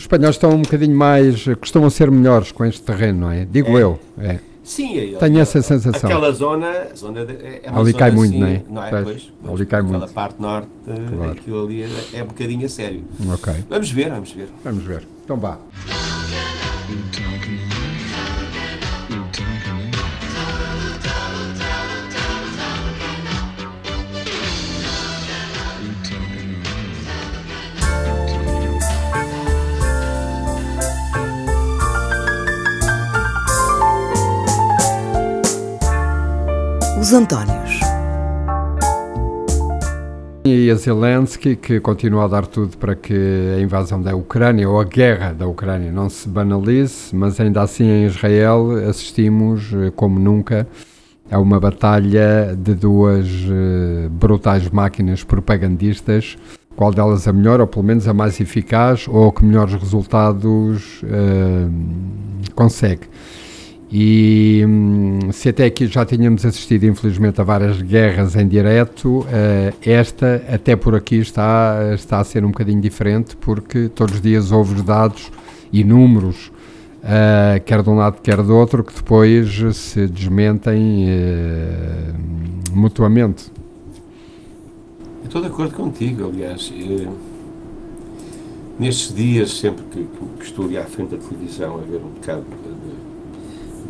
Os espanhóis estão um bocadinho mais. costumam ser melhores com este terreno, não é? Digo É. eu. É. Sim, é, Tenho é, essa sensação. Aquela zona, zona de- é, é uma Ali zona cai muito, assim, não é? Não é? Pois, Pois, ali cai aquela muito. parte norte, Claro. aquilo ali é, é um bocadinho a sério. Ok. Vamos ver, vamos ver. Vamos ver. Então vá. Os Antónios. E a Zelensky, que continua a dar tudo para que a invasão da Ucrânia ou a guerra da Ucrânia não se banalize, mas ainda assim em Israel assistimos, eh, como nunca, a uma batalha de duas eh, brutais máquinas propagandistas, qual delas a melhor, ou pelo menos a mais eficaz, ou que melhores resultados eh, consegue. E hum, se até aqui já tínhamos assistido, infelizmente, a várias guerras em direto, eh, esta, até por aqui, está, está a ser um bocadinho diferente, porque todos os dias houve os dados e números, eh, quer de um lado, quer do outro, que depois se desmentem eh, mutuamente. Eu Estou de acordo contigo, aliás. eh, nestes dias, sempre que, que estou ali à frente da televisão a ver um bocado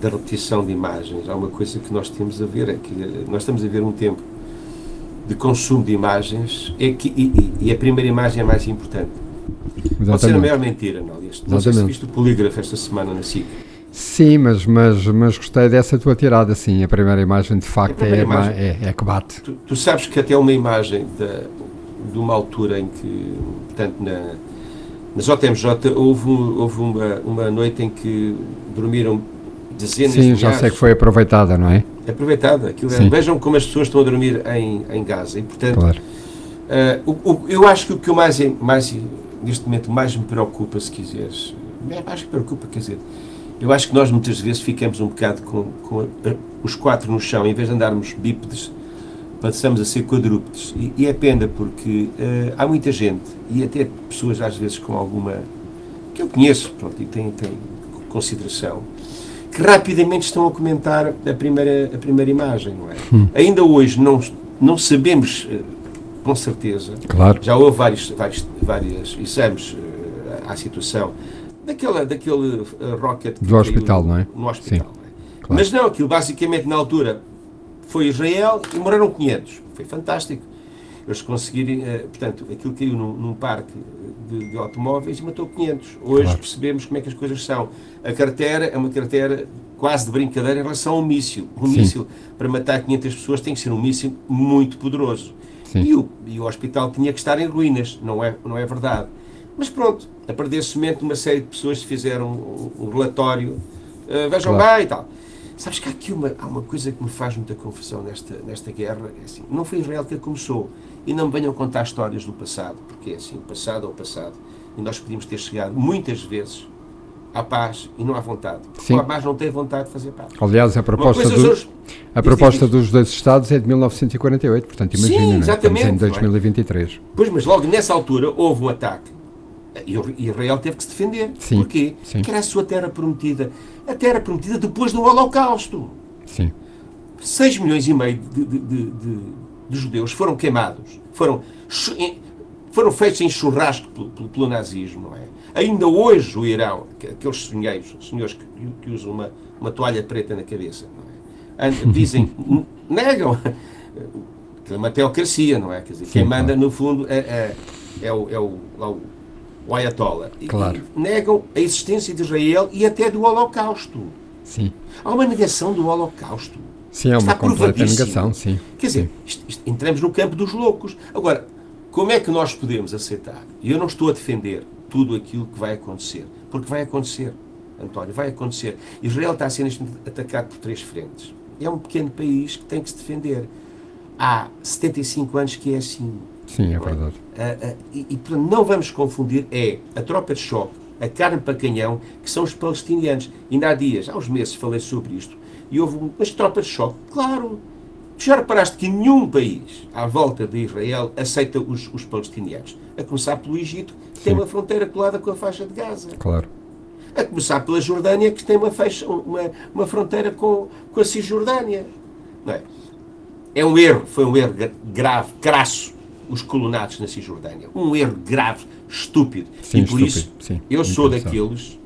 da repetição de imagens, há uma coisa que nós temos a ver, é que eh, nós estamos a ver um tempo de consumo de imagens é que, e, e- a primeira imagem é mais importante. Pode ser a Exatamente. maior mentira, não, aliás. Não sei se Exatamente. viste o polígrafo esta semana na SIC. Sim, mas, mas, mas gostei dessa tua tirada, sim. A primeira imagem, de facto, é, ma- imagem. é, é que bate. Tu, tu sabes que até uma imagem da, de uma altura em que, portanto, na, na JMJ houve, um- houve uma, uma noite em que dormiram dezenas Sim, de já sei milhares. que foi aproveitada, não é? Aproveitada. Aquilo é- Sim. vejam como as pessoas estão a dormir em, em Gaza. E, portanto, Claro. eh, o- o- eu acho que o que eu mais, mais, neste momento, mais me preocupa, se quiseres, é, acho que preocupa, quer dizer, eu acho que nós muitas vezes ficamos um bocado com, com a- os quatro no chão, em vez de andarmos bípedes, passamos a ser quadrúpedes. E, e é pena porque eh, há muita gente, e até pessoas às vezes com alguma. que eu conheço, pronto, e têm, têm consideração, que rapidamente estão a comentar a primeira, a primeira imagem, não é? Ainda hoje não, não sabemos eh, com certeza, Claro. já houve vários, vários, vários exames eh, à situação daquela, daquele eh, rocket que Do hospital, não é? No hospital. Sim, não é? claro. Mas não, aquilo basicamente na altura foi Israel e morreram 500. Foi fantástico. Eles conseguirem, eh, portanto, aquilo caiu num, num parque de, de automóveis e matou 500. Hoje Claro. percebemos como é que as coisas são. A carteira é uma carteira quase de brincadeira em relação ao míssil. Um Sim. míssil para matar 500 pessoas tem que ser um míssil muito poderoso. E o, e o hospital tinha que estar em ruínas, não é, não é verdade. Mas pronto, a partir desse momento uma série de pessoas fizeram um, um relatório, eh, vejam Claro. bem e tal. Sabes que há aqui uma, há uma coisa que me faz muita confusão nesta, nesta guerra, é assim, não foi Israel que a começou, e não me venham contar histórias do passado, porque é assim, o passado é o passado, e nós podíamos ter chegado muitas vezes à paz e não à vontade. Porque Sim. a paz não tem vontade de fazer paz. Aliás, a proposta, coisa do- hoje- a diz, proposta diz. dos dois Estados é de 1948, portanto, Sim, imagina, é? exatamente, estamos em não é? 2023. Pois, mas logo nessa altura houve um ataque. E e Israel teve que se defender. Sim, Porquê? sim. Porque era a sua terra prometida. A terra prometida depois do Holocausto. Sim, 6 milhões e meio de, de- de- de- de judeus foram queimados. Foram, foram feitos em churrasco pelo, pelo- pelo nazismo, não é? Ainda hoje o Irão, que- aqueles senhores, senhores que, que usam uma, uma toalha preta na cabeça, não é? Dizem, negam. Aquilo é uma teocracia, não é? Quer dizer, quem Sim, manda, claro. no fundo, é, é, é o, é o, o, o Ayatollah. Claro. e negam a existência de Israel e até do Holocausto. sim. Há uma negação do Holocausto. Sim, é uma completa negação, sim. Quer dizer, isto- isto- entramos no campo dos loucos. Agora, como é que nós podemos aceitar? E eu não estou a defender tudo aquilo que vai acontecer, porque vai acontecer, António, vai acontecer. Israel está a ser atacado por três frentes. É um pequeno país que tem que se defender. Há 75 anos que é assim. Sim, é verdade. Ah, ah, e, e, portanto, não vamos confundir, é a tropa de choque, a carne para canhão, que são os palestinianos. Ainda há dias, há uns meses, falei sobre isto, e houve um, mas tropa de choque, claro, Tu já reparaste que nenhum país à volta de Israel aceita os, os palestinianos? A começar pelo Egito, que tem Sim. uma fronteira colada com a faixa de Gaza. Claro. A começar pela Jordânia, que tem uma, feixa, uma, uma fronteira com, com a Cisjordânia. Não é? é um erro, foi um erro gra- grave, crasso, os colonatos na Cisjordânia. Um erro grave, estúpido. Sim, e por estúpido, isso, sim. eu sou daqueles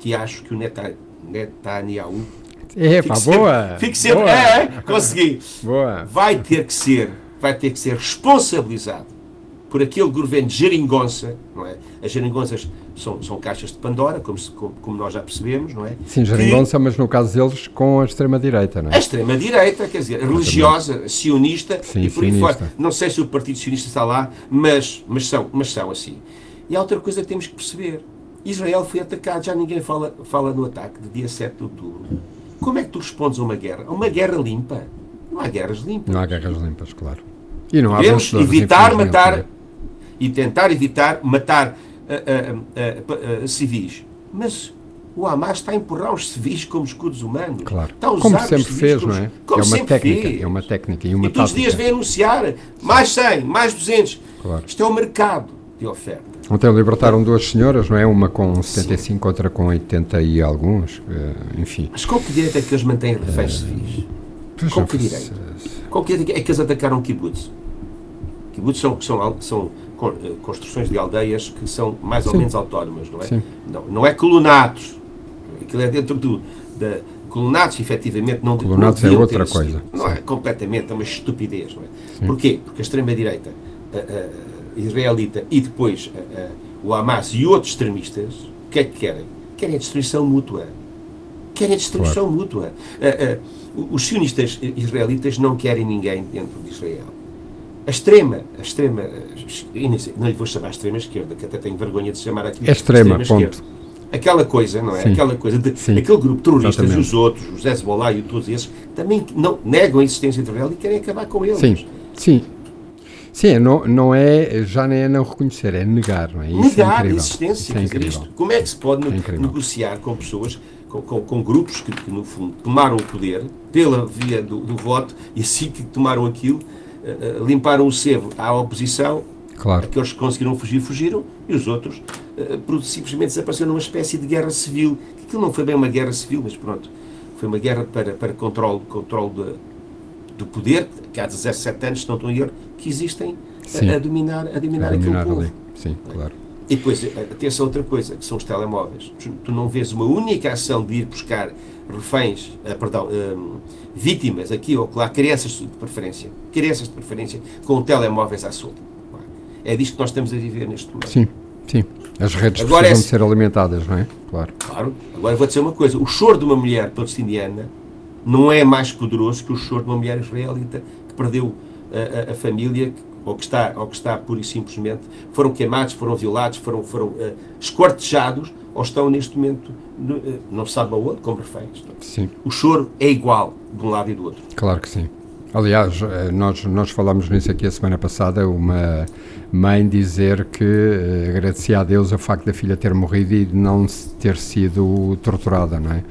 que acho que o Neta- Netanyahu É, fique pá, sempre- boa! fique sempre, boa, é, é, consegui. boa. Vai ter que ser, vai ter que ser responsabilizado por aquele governo de geringonça, não é? As geringonças são, são caixas de Pandora, como, se- como, como nós já percebemos, não é? Sim, Que geringonça, mas no caso deles com a extrema-direita, não A é? extrema-direita, quer dizer, religiosa, sionista Sim, e por aí fora. Não sei se o Partido Sionista está lá, mas, mas, são, mas são assim. E há outra coisa que temos que perceber. Israel foi atacado, já ninguém fala, fala no ataque de dia 7 de outubro. É tu respondes a uma guerra? A uma guerra limpa? Não há guerras limpas. Não há guerras limpas, claro. E não há Podemos evitar infelizmente, matar é? e tentar evitar matar ah, ah, ah, civis. Mas o Hamas está a empurrar os civis como escudos humanos. Claro. Está a usar Como sempre fez, como- não é? Como é uma sempre técnica, fez. é uma técnica e uma E todos os dias vem anunciar mais 100, mais 200. Claro. Isto é o mercado de oferta. Ontem libertaram duas senhoras, não é? Uma com 75, outra com 80 e alguns. eh, Enfim. Mas com que direito é que eles mantêm reféns civis? Pois não que direito? Com que direito é que eles atacaram kibbutz? Kibbutz são, são, são eh, construções de aldeias que são mais ou Sim. menos autónomas, não é? Sim. Não, não é colonatos. Aquilo é dentro do. Da, colonatos, efetivamente, não Colonatos não é outra coisa. Não é completamente, é uma estupidez, não é? Porquê? Porque a extrema-direita a- a- israelita e depois a- a- o Hamas e outros extremistas, o que é que querem? Querem a destruição mútua. Querem a destruição mútua. A- a- os sionistas israelitas não querem ninguém dentro de Israel. A extrema, a extrema, não lhe vou chamar extrema esquerda, que até tenho vergonha de chamar aqui É extrema, esquerda. ponto. Aquela coisa, não é? Sim. Aquela coisa de Sim. aquele grupo Exatamente. e os outros, os Hezbollah e todos esses, também não negam a existência de Israel e querem acabar com eles. Sim, sim. Sim, é não, não é, já nem é não reconhecer, é negar, não é? Isso é negar a incrível. existência. Isso é quer dizer, incrível. isto, como é que se pode É negociar com pessoas, com, com- com grupos que, que, no fundo, tomaram o poder pela via do, do voto e assim que tomaram aquilo, eh, limparam o sebo à oposição, Claro, aqueles que conseguiram fugir, fugiram, e os outros por- simplesmente desapareceram numa espécie de guerra civil. Aquilo não foi bem uma guerra civil, mas pronto, foi uma guerra para, para controle, controle de- do poder, que há 17 anos, se não estou em erro, que existem a, a dominar, a dominar eliminar aquele povo. ali. Sim, claro. E depois, atenção a outra coisa, que são os telemóveis. Tu, tu não vês uma única ação de ir buscar reféns, eh, perdão, hum, vítimas aqui ou lá, crianças de preferência, crianças de preferência, com telemóveis à solta. É disto que nós estamos a viver neste momento. Sim, sim. As redes Agora precisam é- de ser alimentadas, não é? Claro. Claro. Agora vou dizer uma coisa: o choro de uma mulher palestiniana não é mais poderoso que o choro de uma mulher israelita que perdeu a, a- a família ou que, está, ou que está pura e simplesmente foram queimados, foram violados, foram, foram eh, esquartejados ou estão neste momento eh, não se sabe aonde, como reféns. Sim, O choro é igual de um lado e do outro. claro que sim. Aliás, eh, nós, nós falámos nisso aqui a semana passada, uma mãe dizer que eh, agradecia a Deus o facto da filha ter morrido e de não ter sido torturada, não é?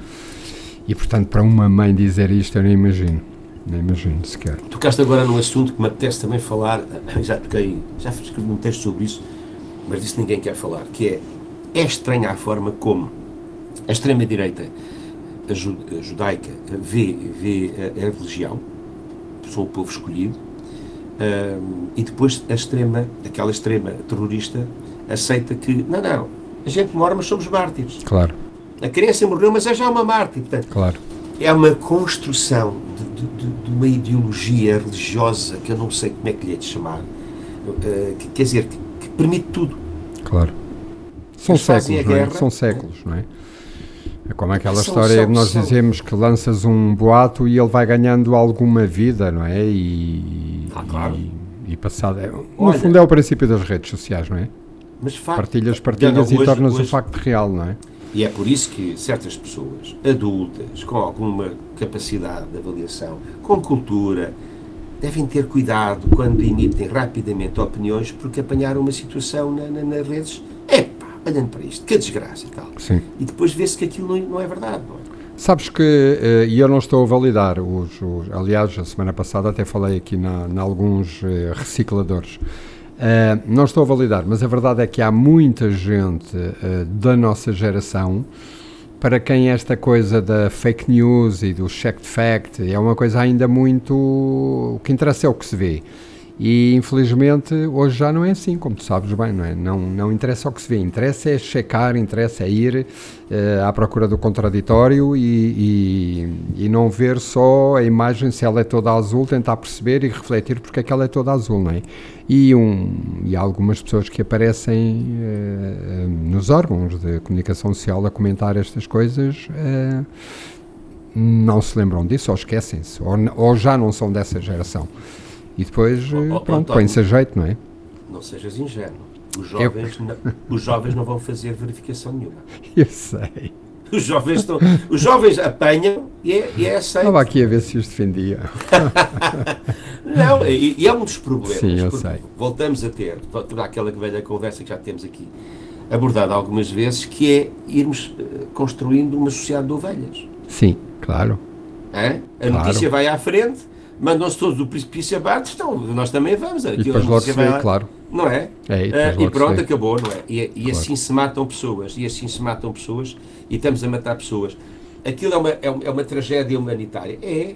E portanto, para uma mãe dizer isto, eu nem imagino. Nem imagino sequer. Tocaste agora num assunto que me apetece também falar, já toquei, já escrevi um texto sobre isso, mas disso ninguém quer falar, que é, é estranha a forma como a extrema-direita judaica vê, vê a, a religião, sou o povo escolhido, ahm, e depois a extrema, aquela extrema terrorista aceita que, não, não, a gente morre, mas somos mártires. Claro, A criança morreu, mas é já uma mártir. Portanto, claro. é uma construção de, de- de- uma ideologia religiosa que eu não sei como é que lhe é de chamar, eh, que, quer dizer, que, que permite tudo. Claro. São Eles séculos, não é? guerra. São séculos, não é? É como aquela São- história são- nós são- dizemos que lanças um boato e ele vai ganhando alguma vida, não é? E, Ah, claro. e, e passado. é- No Olha- fundo é o princípio das redes sociais, não é? Mas facto, Partilhas, partilhas não, e hoje- tornas o hoje- facto real, não é? E é por isso que certas pessoas, adultas, com alguma capacidade de avaliação, com cultura, devem ter cuidado quando emitem rapidamente opiniões porque apanharam uma situação na, na- nas redes. Epá, olhando para isto, que desgraça e tal. Sim. E depois vê-se que aquilo não, não é verdade, não é? Sabes que, uh, e eu não estou a validar, os, os, aliás, a semana passada até falei aqui na, na alguns uh, recicladores. Uh, não estou a validar, mas a verdade é que há muita gente da nossa geração para quem esta coisa da fake news e do check fact é uma coisa ainda muito. O que interessa é o que se vê. E infelizmente hoje já não é assim, como tu sabes bem, não é? Não, não interessa o que se vê, interessa é checar, interessa é ir uh, à procura do contraditório e, e, e, não ver só a imagem se ela é toda azul, tentar perceber e refletir porque é que ela é toda azul, não é? E, um, e algumas pessoas que aparecem uh, nos órgãos de comunicação social a comentar estas coisas. Uh, não se lembram disso ou esquecem-se, ou, ou já não são dessa geração. E depois, oh, oh, pronto, põe-se a jeito, não é? Não sejas ingênuo. Os jovens, não, os jovens não vão fazer verificação nenhuma. Eu sei. Os jovens, estão, os jovens apanham e é, e é aceito. Estava aqui a ver se os defendia. não, e, e, é um dos problemas. Sim, eu sei. Voltamos a ter, toda aquela velha conversa que já temos aqui, abordada algumas vezes, que é irmos uh, construindo uma sociedade de ovelhas. Sim, claro. É? A claro. notícia vai à frente mandam-se todos do precipício abaixo, então nós também vamos. E depois logo se vê, claro. Não é? é e, uh, e pronto, acabou, não é? E, e claro. assim se matam pessoas, e assim se matam pessoas, e estamos a matar pessoas. Aquilo é uma, é uma, é uma tragédia humanitária. É.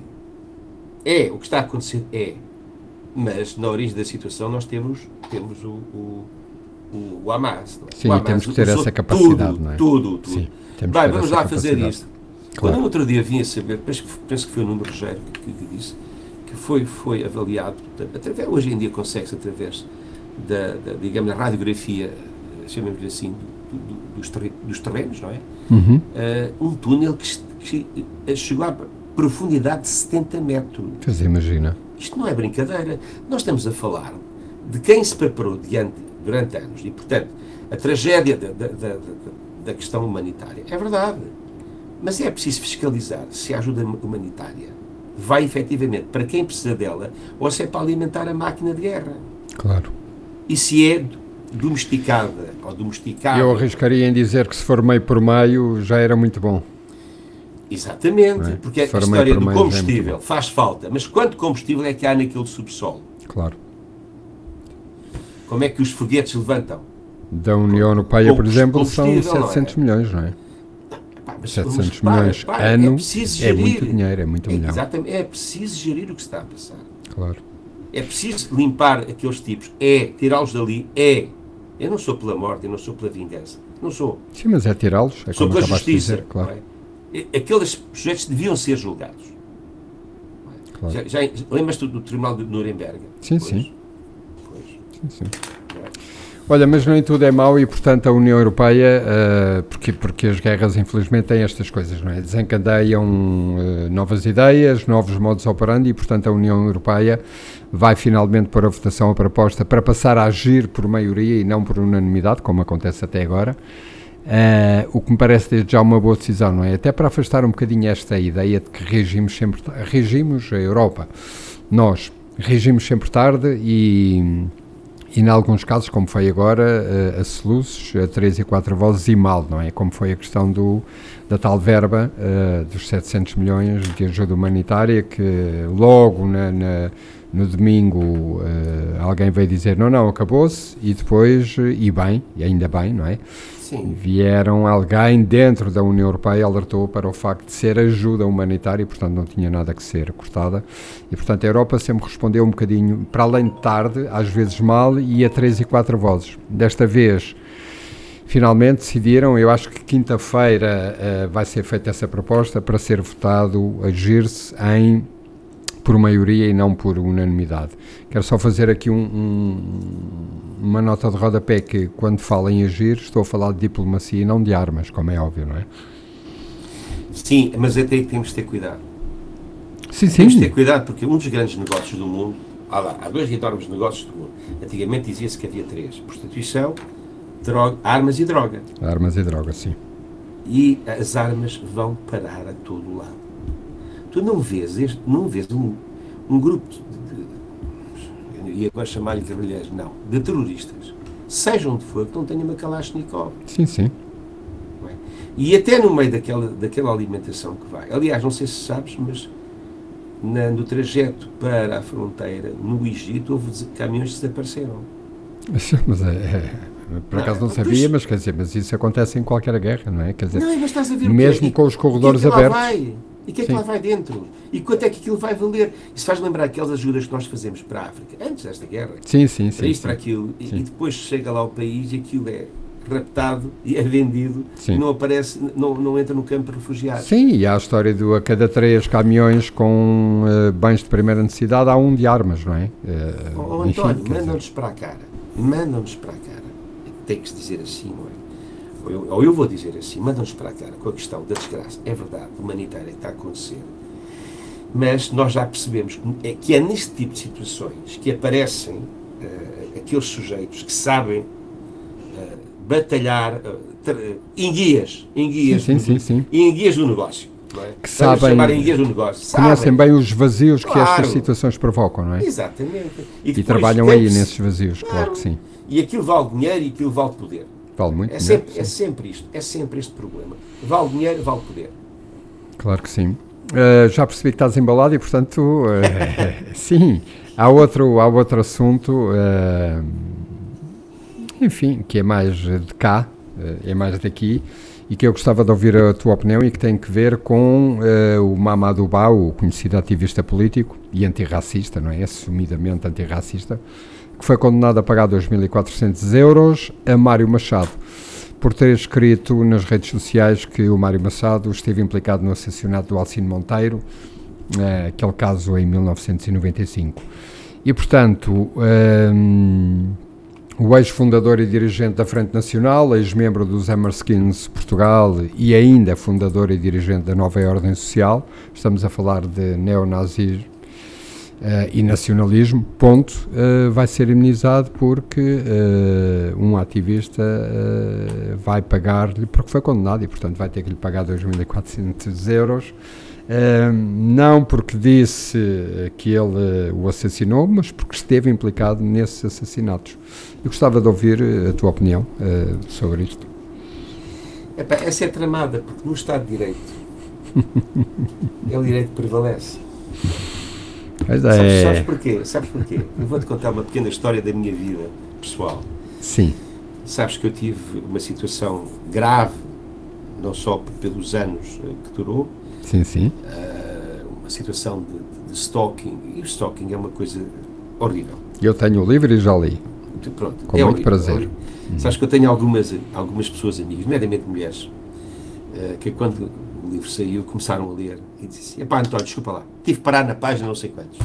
É. O que está a acontecer é. Mas na origem da situação nós temos, temos o, o, o, o Hamas. É? Sim, o Hamas temos que ter essa capacidade, tudo, não é? Tudo, tudo. Sim, Vai, vamos lá fazer isto. Claro. Quando no outro dia vim a saber, penso que, penso que foi o número Rogério que, que disse, que foi, foi avaliado, através, hoje em dia consegue-se através da, da, digamos, da radiografia, chamemos-lhe assim, do, do, dos, dos terrenos, não é? Uhum. Uh, um túnel que, que, chegou à profundidade de 70 metros. Pois imagina. Isto não é brincadeira. Nós estamos a falar de quem se preparou diante, durante anos e, portanto, a tragédia da, da, da, da questão humanitária. É verdade. Mas é preciso fiscalizar se a ajuda humanitária vai efetivamente para quem precisa dela ou se é para alimentar a máquina de guerra. Claro. E se é domesticada ou domesticada. Eu arriscaria em dizer que se for meio por meio já era muito bom. Exatamente, é? porque a história do é combustível é faz falta, mas quanto combustível é que há naquele subsolo? Claro. Como é que os foguetes levantam? Da União Europeia, por exemplo, são 700 é? milhões, não é? 700 milhões para, ano é, é, muito dinheiro, é muito é, milhão. Exatamente, é preciso gerir o que se está a passar. Claro. É preciso limpar aqueles tipos, é tirá-los dali, é. Eu não sou pela morte, eu não sou pela vingança. Não sou. Sim, mas é tirá-los, é sou pela justiça. Dizer, claro. É? Aqueles sujeitos deviam ser julgados. Claro. Já, já lembras-te do, do Tribunal de Nuremberg? Sim, pois? sim. Pois. Sim, sim. Olha, mas nem tudo é mau e, portanto, a União Europeia, uh, porque, porque as guerras, infelizmente, têm estas coisas, não é? Desencadeiam uh, novas ideias, novos modos operandi e, portanto, a União Europeia vai finalmente pôr a votação a proposta para passar a agir por maioria e não por unanimidade, como acontece até agora. Uh, o que me parece desde já uma boa decisão, não é? Até para afastar um bocadinho esta ideia de que regimos sempre, regimos a Europa, nós regimos sempre tarde e e, em alguns casos, como foi agora, uh, a soluços, a três e quatro vozes e mal, não é? Como foi a questão do, da tal verba uh, dos 700 milhões de ajuda humanitária que logo na, na no domingo uh, alguém veio dizer não, não, acabou-se e depois, e bem, e ainda bem, não é? Sim. Vieram alguém dentro da União Europeia alertou para o facto de ser ajuda humanitária e, portanto, não tinha nada que ser cortada. E, portanto, a Europa sempre respondeu um bocadinho, para além de tarde, às vezes mal, e a três e quatro vozes. Desta vez, finalmente decidiram, eu acho que quinta-feira uh, vai ser feita essa proposta para ser votado, agir-se em por maioria e não por unanimidade. Quero só fazer aqui um, um, uma nota de rodapé que, quando falo em agir, estou a falar de diplomacia e não de armas, como é óbvio, não é? Sim, mas até aí temos de ter cuidado. Sim, sim. Temos de ter cuidado porque um dos grandes negócios do mundo, há, lá, há dois enormes negócios do mundo. Antigamente dizia-se que havia três: prostituição, droga, armas e droga. Armas e droga, sim. E as armas vão parar a todo lado. Tu não vês, este, não vês um, um grupo de, de, e agora chamar-lhe guerrilheiros, não, de terroristas, sejam de for, que não tenham uma Kalashnikov. Sim, sim. É? E até no meio daquela, daquela alimentação que vai. Aliás, não sei se sabes, mas na, no trajeto para a fronteira, no Egito, houve caminhões que desapareceram. Mas é, é, por acaso não, não sabia, mas quer dizer, mas isso acontece em qualquer guerra, não é? Quer dizer, não, mas estás a ver mesmo com os corredores que abertos. Vai? E o que é que Sim. lá vai dentro? E quanto é que aquilo vai valer? Isso faz lembrar aquelas ajudas que nós fazemos para a África, antes desta guerra. Sim, sim, para sim. isto, para aquilo. E, e, depois chega lá ao país e aquilo é raptado e é vendido Sim. e não aparece, não, não entra no campo de refugiados. Sim, e há a história do a cada três caminhões com uh, bens de primeira necessidade há um de armas, não é? Uh, oh, António, mandam-nos para a cara. Mandam-nos para a cara. Tem que se dizer assim, não é? Ou eu, ou eu vou dizer assim, mandam-nos para a cara com a questão da desgraça. É verdade, humanitária que está a acontecer. Mas nós já percebemos que é, que é neste tipo de situações que aparecem uh, aqueles sujeitos que sabem batalhar uh, em guias, em guias, sim, sim, sim, em guias do negócio. É? Que sabem, em guias do negócio. conhecem bem os vazios claro. que estas situações provocam, não é? Exatamente. E, e trabalham aí nesses vazios, claro. claro. que sim. E aquilo vale dinheiro e aquilo vale poder. Vale muito é dinheiro. Sempre, é sempre isto, é sempre este problema. Vale dinheiro, vale poder. Claro que sim. Uh, já percebi que estás embalado e, portanto, uh, sim, há outro, há outro assunto. Uh, enfim, que é mais de cá, é mais daqui, e que eu gostava de ouvir a tua opinião e que tem que ver com uh, o Mamadou Ba, o conhecido ativista político e antirracista, não é? Assumidamente antirracista, que foi condenado a pagar 2.400 euros a Mário Machado por ter escrito nas redes sociais que o Mário Machado esteve implicado no assassinato do Alcino Monteiro, uh, aquele caso em 1995. E, portanto, um, o ex-fundador e dirigente da Frente Nacional, ex-membro dos Hammerskins Portugal e ainda fundador e dirigente da Nova Ordem Social, estamos a falar de neonazismo uh, e nacionalismo, ponto, uh, vai ser imunizado porque uh, um ativista vai pagar-lhe, porque foi condenado e portanto vai ter que lhe pagar 2.400 euros, não porque disse que ele o assassinou, mas porque esteve implicado nesses assassinatos. Eu gostava de ouvir a tua opinião sobre isto. Epá, essa é tramada, porque no Estado de Direito é o direito prevalece. Mas é. sabes, sabes porquê? Sabes porquê? Eu vou-te contar uma pequena história da minha vida pessoal. Sim. Sabes que eu tive uma situação grave, não só pelos anos eh, que durou. Sim, sim. Uh, uma situação de, de, stalking. E o stalking é uma coisa horrível. Eu tenho o livro e já li. Pronto, Com é muito prazer. Hum. Sabes que eu tenho algumas, algumas pessoas amigas, nomeadamente mulheres, uh, que quando livro saiu começaram a ler e disseram: Epá, António, desculpa lá, tive que parar na página não sei quantos.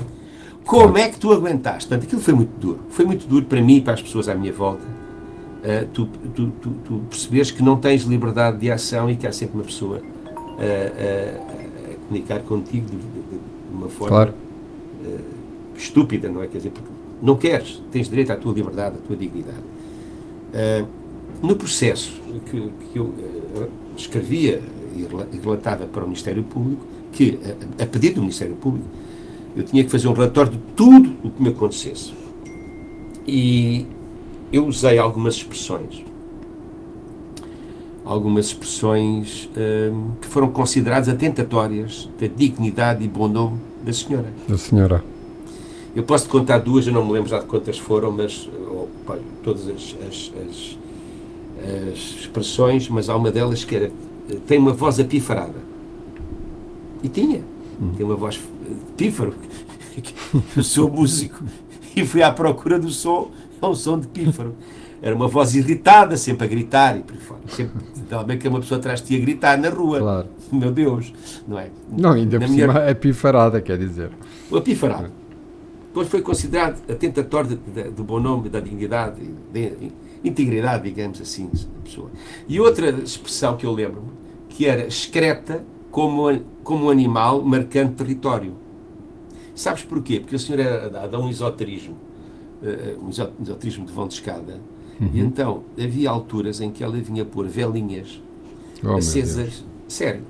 Como é que tu aguentaste? Portanto, aquilo foi muito duro. Foi muito duro para mim e para as pessoas à minha volta. Uh, tu, tu, tu, tu percebes que não tens liberdade de ação e que há sempre uma pessoa uh, a comunicar contigo de, de, de uma forma claro. estúpida, não é? Quer dizer, porque não queres, tens direito à tua liberdade, à tua dignidade. Uh, no processo que, que eu uh, escrevia e relatava para o Ministério Público, que, a, a pedido do Ministério Público, eu tinha que fazer um relatório de tudo o que me acontecesse. E eu usei algumas expressões. Algumas expressões um, que foram consideradas atentatórias da dignidade e bom nome da senhora. Da senhora. Eu posso te contar duas, eu não me lembro já de quantas foram, mas todas as, as, as, as, expressões, mas há uma delas que era tem uma voz apifarada. E tinha. Hum. Tem uma voz de pífaro. Eu sou músico e fui à procura do som, é um som de pífaro. Era uma voz irritada, sempre a gritar e por fora. Sempre, também que uma pessoa atrás de ti a gritar na rua. Claro. Meu Deus, não é? Não, ainda na por minha... cima apifarada, quer dizer. O apifarado depois foi considerado atentatório do bom nome, da dignidade, da integridade, digamos assim, da pessoa. E outra expressão que eu lembro que era excreta como, como um animal marcando território. Sabes porquê? Porque o senhor era dado a um esoterismo, uh, um esoterismo de vão de escada, uhum. e então havia alturas em que ela vinha pôr velinhas oh, acesas. Sério.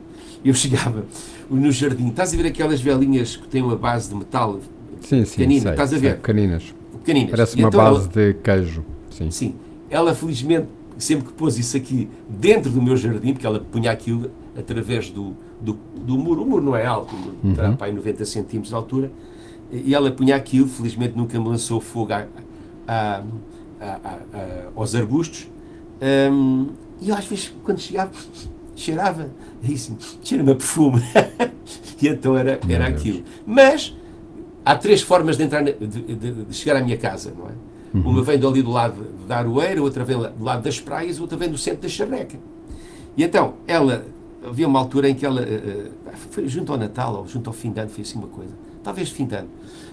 Eu chegava no jardim, estás a ver aquelas velinhas que têm uma base de metal Sim, sim, pequenina, sei, estás a ver? Sei, pequeninas. pequeninas. Parece uma então, base de queijo. Sim. sim. Ela felizmente sempre que pôs isso aqui dentro do meu jardim, porque ela punha aquilo através do, do, do muro, o muro não é alto, o muro uhum. terá para 90 centímetros de altura, e ela punha aquilo, felizmente nunca me lançou fogo a, a, a, aos arbustos, um, e eu às vezes, quando chegava, cheirava, e assim, cheira-me a perfume, e então era, era aquilo. Mas, há três formas de, entrar de, de, de chegar à minha casa, não é? Uhum. Uma vem ali do lado da Aroeira, outra vem do lado das praias, outra vem do centro da Charreca. E então, ela, havia uma altura em que ela, uh, foi junto ao Natal, ou junto ao fim de ano, fez assim uma coisa, talvez fim de ano,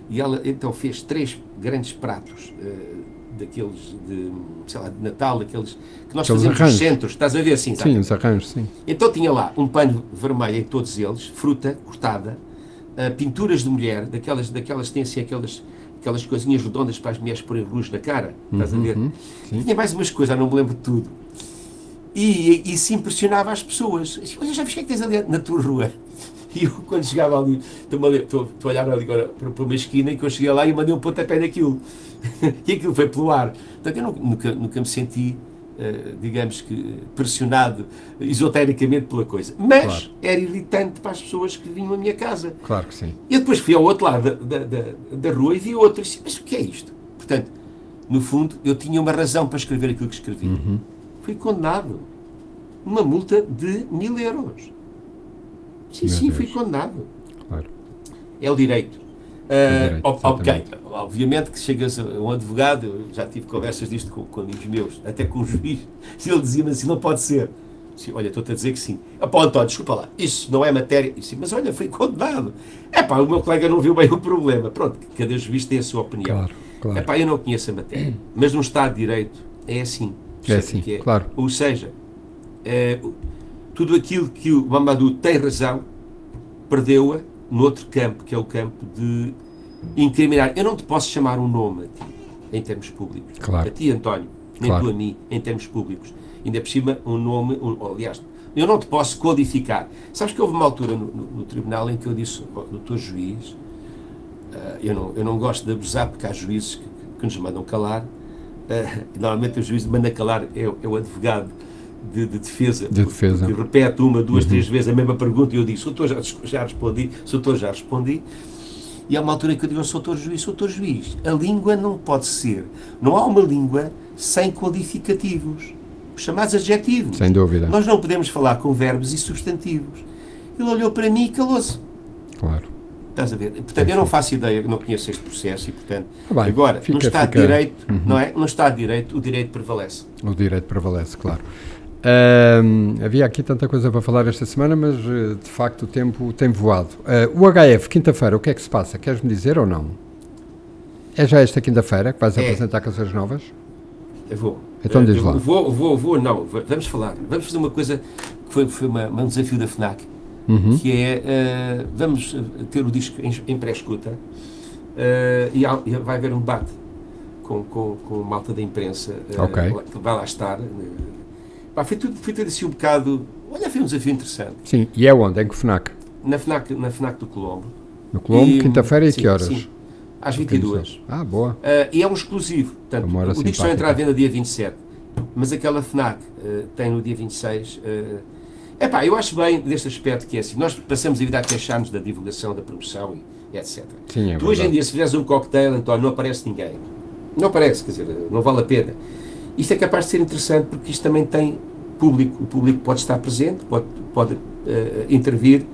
e ela então fez três grandes pratos uh, daqueles de, sei lá, de Natal, daqueles que nós Aqueles fazemos arranjos. nos centros, estás a ver assim, sabe? Sim, os arranjos, sim. Então tinha lá um pano vermelho em todos eles, fruta cortada, uh, pinturas de mulher, daquelas, daquelas têm assim aquelas aquelas coisinhas redondas para as mulheres porem luz na cara, estás a ver? Uhum, tinha mais umas coisas, não me lembro de tudo. E isso impressionava as pessoas. Olha, já viste o que é que tens ali na tua rua? E eu, quando chegava ali, estou a olhar ali agora para, para uma esquina e que eu cheguei lá e mandei um pontapé naquilo. e aquilo foi pelo ar. Portanto, eu nunca, nunca me senti digamos que, pressionado esotericamente pela coisa. Mas claro. era irritante para as pessoas que vinham à minha casa. Claro que sim. E depois fui ao outro lado da, da, da, da rua e vi outro e disse, mas o que é isto? Portanto, no fundo, eu tinha uma razão para escrever aquilo que escrevi. Uhum. Fui condenado. Uma multa de mil euros. Sim, Meu sim, Deus. fui condenado. Claro. É o direito. Uh, ok, obviamente que chegas a um advogado, já tive conversas disto com, com amigos meus, até com o juiz, e ele dizia-me assim: não pode ser. Disse, olha, estou-te a dizer que sim. Ah, pá, António, desculpa lá, isso não é matéria. Disse, mas olha, fui condenado. É pá, o meu colega não viu bem o problema. Pronto, cada juiz tem a sua opinião. Claro, claro. É pá, eu não conheço a matéria. Mas no Estado de Direito é assim. É assim, é. claro. Ou seja, é, tudo aquilo que o Mamadou tem razão, perdeu-a no outro campo, que é o campo de incriminar. Eu não te posso chamar um nome a ti, em termos públicos. Claro. A ti, António, nem claro. tu a mim, em termos públicos. Ainda por cima, um nome, um, aliás, eu não te posso qualificar. Sabes que houve uma altura no, no, no tribunal em que eu disse, oh, doutor juiz, uh, eu, não, eu não gosto de abusar porque há juízes que, que nos mandam calar. Uh, normalmente o juiz manda calar é, é o advogado de, de, defesa, de defesa. que repete uma, duas, uhum. três vezes a mesma pergunta e eu digo, doutor, já, já respondi, doutor, já respondi. E há uma altura que eu digo, doutor juiz, doutor juiz, a língua não pode ser, não há uma língua sem qualificativos, chamados adjetivos. Sem dúvida. Nós não podemos falar com verbos e substantivos. Ele olhou para mim e calou-se. Claro. Estás a ver? Portanto, eu não faço ideia, não conheço este processo e, portanto, ah, bem, agora, fica, no Estado fica... de Direito, uhum. não é? No Estado de Direito, o direito prevalece. O direito prevalece, claro. Uh, havia aqui tanta coisa para falar esta semana, mas uh, de facto o tempo tem voado. Uh, o HF, quinta-feira, o que é que se passa? Queres-me dizer ou não? É já esta quinta-feira que vais é. apresentar canções novas? Eu vou. Então diz lá. Vou, vou, vou, não. Vamos falar. Vamos fazer uma coisa que foi, foi uma, um desafio da FNAC, uhum. que é, vamos ter o disco em, em pré-escuta e, e, vai haver um debate com, com, com malta da imprensa okay. que vai lá estar Pá, foi, tudo, foi tudo assim um bocado. Olha, foi um desafio interessante. Sim, e é onde? Em que FNAC? Na FNAC, na FNAC do Colombo. No Colombo, quinta-feira e sim, que horas? Sim, às 22. Ah, boa. Uh, e é um exclusivo. Portanto, o disco só entra à venda dia 27. Mas aquela FNAC uh, tem no dia 26. Uh, é pá, eu acho bem deste aspecto que é assim. Nós passamos a vida a queixar-nos da divulgação, da promoção e etc. Sim, é tu hoje em dia, se fizeres um cocktail, então não aparece ninguém. Não aparece, quer dizer, não vale a pena. Isto é capaz de ser interessante porque isto também tem público. O público pode estar presente, pode, pode uh, intervir.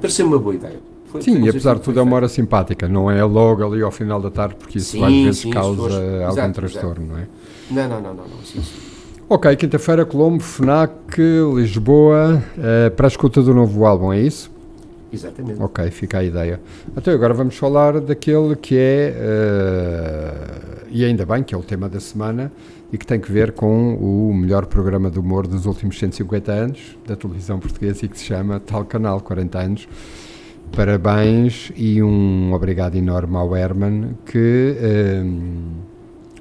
Parece uma boa ideia. Foi, sim, e apesar de tudo é uma hora simpática, não é logo ali ao final da tarde, porque isso sim, às vezes sim, causa algum exato, transtorno, exato. não é? Não, não, não, não, não sim, sim. Ok, quinta-feira, Colombo, FNAC, Lisboa, uh, para a escuta do novo álbum, é isso? Exatamente. Ok, fica a ideia. Então agora vamos falar daquele que é, uh, e ainda bem que é o tema da semana, e que tem que ver com o melhor programa de humor dos últimos 150 anos da televisão portuguesa e que se chama Tal Canal, 40 anos. Parabéns e um obrigado enorme ao Herman, que, um,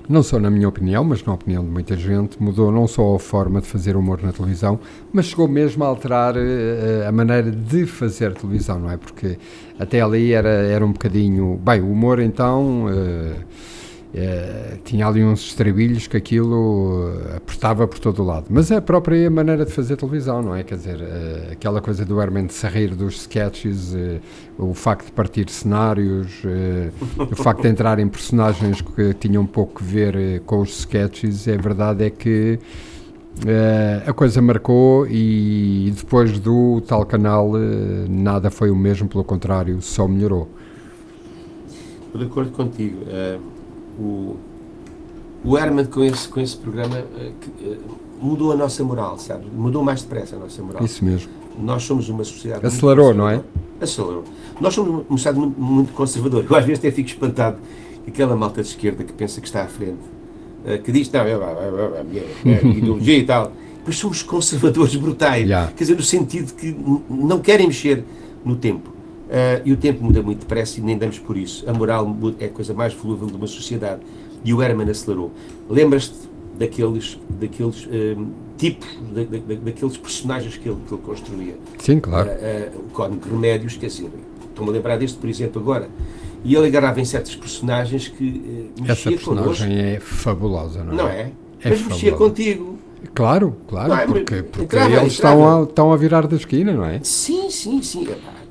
não só na minha opinião, mas na opinião de muita gente, mudou não só a forma de fazer humor na televisão, mas chegou mesmo a alterar uh, a maneira de fazer televisão, não é? Porque até ali era, era um bocadinho. Bem, o humor então. Uh, eh, tinha ali uns estribilhos que aquilo eh, apertava por todo o lado. Mas é a própria maneira de fazer televisão, não é? Quer dizer, uh, aquela coisa do Herman de se rir dos sketches, o facto de partir cenários, o facto de entrar em personagens que tinham pouco a ver com os sketches, é verdade é que a coisa marcou e depois do tal canal nada foi o mesmo, pelo contrário, só melhorou. Estou de acordo contigo o, o Herman com esse, com esse programa uh, que, uh, mudou a nossa moral, sabe? Mudou mais depressa a nossa moral. Isso mesmo. Nós somos uma sociedade. Acelerou, não é? Acelerou. Nós somos uma sociedade muito, muito conservadora. Eu às vezes até fico espantado aquela malta de esquerda que pensa que está à frente, uh, que diz, não, é, é, é, ideologia e tal. Mas somos conservadores brutais. Yeah. Quer dizer, no sentido que não querem mexer no tempo. Uh, e o tempo muda muito depressa e nem damos por isso. A moral é a coisa mais volúvel de uma sociedade. E o Herman acelerou. Lembras-te daqueles, daqueles uh, tipos, da, da, daqueles personagens que ele, que ele construía? Sim, claro. Uh, o Código de Remédios, quer dizer, estou-me a lembrar deste, por exemplo, agora. E ele agarrava em certos personagens que uh, Essa personagem connosco. é fabulosa, não é? Não é? é Mas fabulosa. mexia contigo. Claro, claro, é? porque, porque entrava, eles Estão, a, estão a virar da esquina, não é? Sim, sim, sim.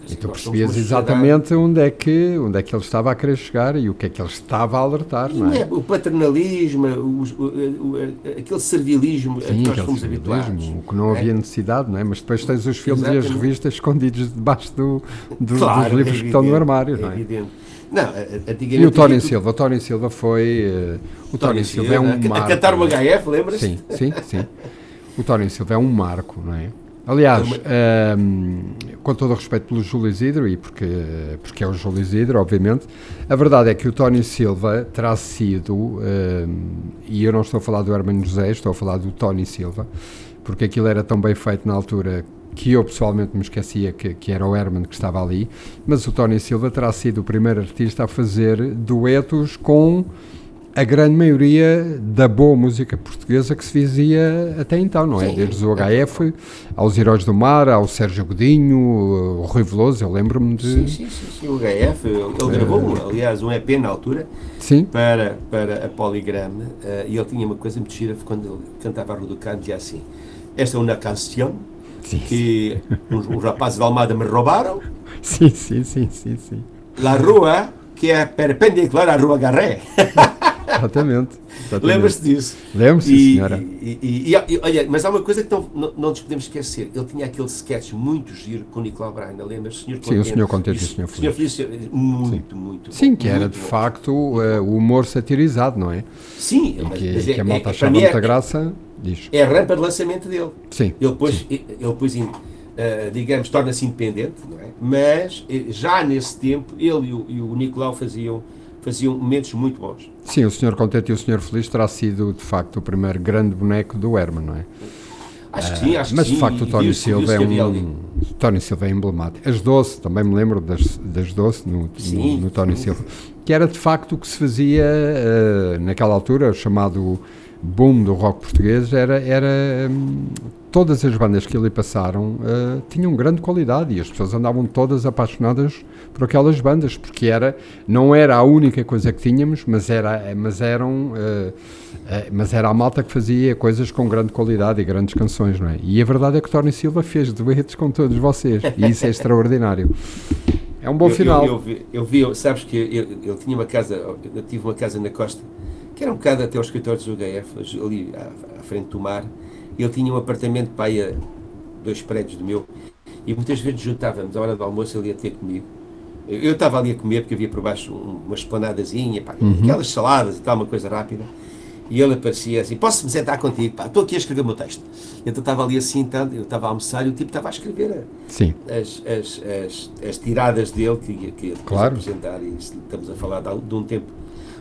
E tu percebias exatamente onde é, que, onde é que ele estava a querer chegar e o que é que ele estava a alertar, não é? O paternalismo, o, o, o, aquele servilismo Sim, a que nós fomos habituados. O que não havia é. necessidade, não é? Mas depois tens os filmes exatamente. e as revistas escondidos debaixo do, do, claro, dos livros é que estão no armário, não é? Evidente. Não, e o Tony Silva, o Tony Silva foi. Uh, o Tony, Tony Silva, Silva é um a, marco. A cantar o HF, lembras? Sim, sim, sim. O Tony Silva é um marco, não é? Aliás, um, ehm, com todo o respeito pelo Júlio Isidro, e porque, porque é o Júlio Isidro, obviamente, a verdade é que o Tony Silva terá sido, um, ehm, e eu não estou a falar do Hermano José, estou a falar do Tony Silva, porque aquilo era tão bem feito na altura que eu pessoalmente me esquecia que, que era o Herman que estava ali, mas o Tony Silva terá sido o primeiro artista a fazer duetos com a grande maioria da boa música portuguesa que se fazia até então, não é? Sim. Desde o HF aos Heróis do Mar, ao Sérgio Godinho, o Rui Veloso, eu lembro-me de... Sim, sim, sim, sim, o HF, ele gravou, é... aliás, um EP na altura sim. Para, para a Polygram uh, e ele tinha uma coisa muito gira quando ele cantava a Rua do Canto, dizia assim, esta é uma canção que uns, uns rapazes de Almada me roubaram. Sim, sim, sim, sim, sim. La rua que é perpendicular à Rua Garré. Exatamente. exatamente. Lembras-te disso? Lembro-se, senhora. E, e, e, olha, mas há uma coisa que não, não, não, nos podemos esquecer. Ele tinha aquele sketch muito giro com o Nicolau Braga, lembras? Senhor Sim, o Senhor Contente e o Senhor Feliz. Senhor Feliz, muito, Sim. muito Sim, que era de bom. facto uh, o humor satirizado, não é? Sim. Que, mas, que a malta é, achava muita é, graça, diz. É a rampa de lançamento dele. Sim. Ele depois, sim. Ele depois uh, digamos, torna-se independente, não é? Mas, eh, já nesse tempo, ele e o, e o Nicolau faziam faziam momentos muito bons. Sim, o Senhor Contente e o Senhor Feliz terá sido, de facto, o primeiro grande boneco do Herman, não é? Acho que sim, acho Mas, que de facto, o Tony Silva é um... Tony Silva é emblemático. As Doce, também me lembro das, das Doce no, no, no Tony Silva, que era, de facto, o que se fazia uh, naquela altura, o chamado boom do rock português, era... era um, todas as bandas que ali passaram uh, tinham grande qualidade e as pessoas andavam todas apaixonadas por aquelas bandas, porque era, não era a única coisa que tínhamos, mas era, mas eram, uh, uh, mas era a malta que fazia coisas com grande qualidade e grandes canções, não é? E a verdade é que Tony Silva fez duetos com todos vocês e isso é extraordinário. É um bom eu, final. Eu, eu, vi, eu, vi, sabes que ele tinha uma casa, eu tive uma casa na costa, que era um bocado até aos escritórios do HF, ali à, à frente do mar, ele tinha um apartamento para aí a dois prédios do meu e muitas vezes juntávamos, à hora do almoço ele ia ter comigo. Eu estava ali a comer porque havia por baixo uma esplanadazinha, pá, uhum. aquelas saladas e tal, uma coisa rápida. E ele aparecia assim: Posso-me sentar contigo? Pá, estou aqui a escrever o meu texto. Então estava ali assim, então, eu estava a almoçar e o tipo estava a escrever Sim. As, as, as, as tiradas dele que, que ia claro. apresentar. E estamos a falar de, de um tempo.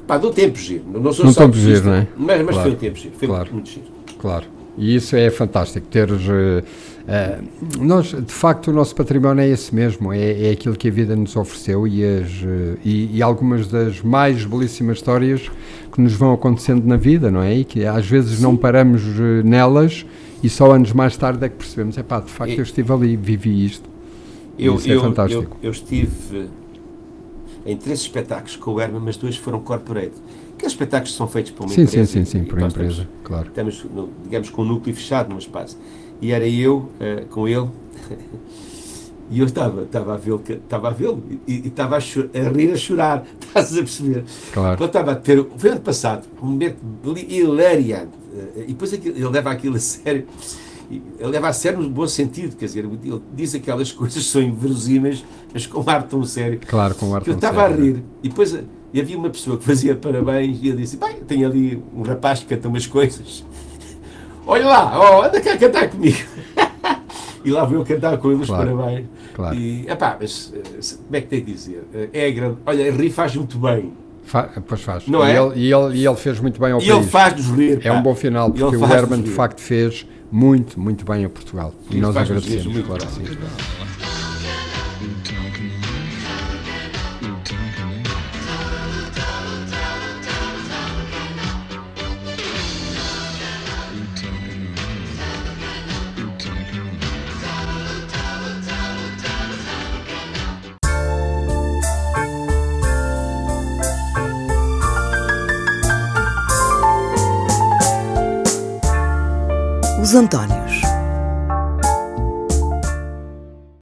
Pá, de um tempo giro. Não sou um só tempo giro, não é? Mas, mas claro. foi um tempo giro. Foi claro. muito giro. Claro. E isso é fantástico, teres... Uh, uh, nós, de facto, o nosso património é esse mesmo, é, é aquilo que a vida nos ofereceu e, as, uh, e, e, algumas das mais belíssimas histórias que nos vão acontecendo na vida, não é? E que às vezes Sim. não paramos nelas e só anos mais tarde é que percebemos, é pá, de facto eu estive ali, vivi isto. Eu, isso é eu, fantástico. Eu, eu, estive em três espetáculos com o Herman, mas dois foram corporate aqueles espetáculos são feitos por uma sim, empresa. sim, sim, sim, por uma empresa, Estamos, claro. estamos no- digamos, com um núcleo fechado num espaço. E era eu eh, com ele. E eu estava, estava a vê-lo, estava a vê-lo e, e estava a, a rir, a chorar, estás a perceber? Claro. Ele estava a ter, foi ano passado, um momento hilariante. Eh, E depois aquilo- ele leva aquilo a sério. Ele leva a sério no bom sentido, quer dizer, ele diz aquelas coisas que são inverosímeis, mas com um ar tão sério. Claro, com o ar Que eu tão estava a sério. rir. E depois e havia uma pessoa que fazia parabéns e eu disse: Bem, tenho ali um rapaz que canta umas coisas. Olha lá, oh, anda cá cantar comigo. e lá vou eu cantar com ele os Claro, parabéns. claro. E, epá, mas eh, como é que tem de dizer? Eh, É grande. Olha, rir faz muito bem. Fa pois faz. Não e, é? ele, e, ele, e ele fez muito bem ao E ele país. faz-nos rir. É pá. um bom final, Ele porque o Herman de facto fez muito, muito bem a Portugal. E Ele nós agradecemos, claro sim. Os Antónios.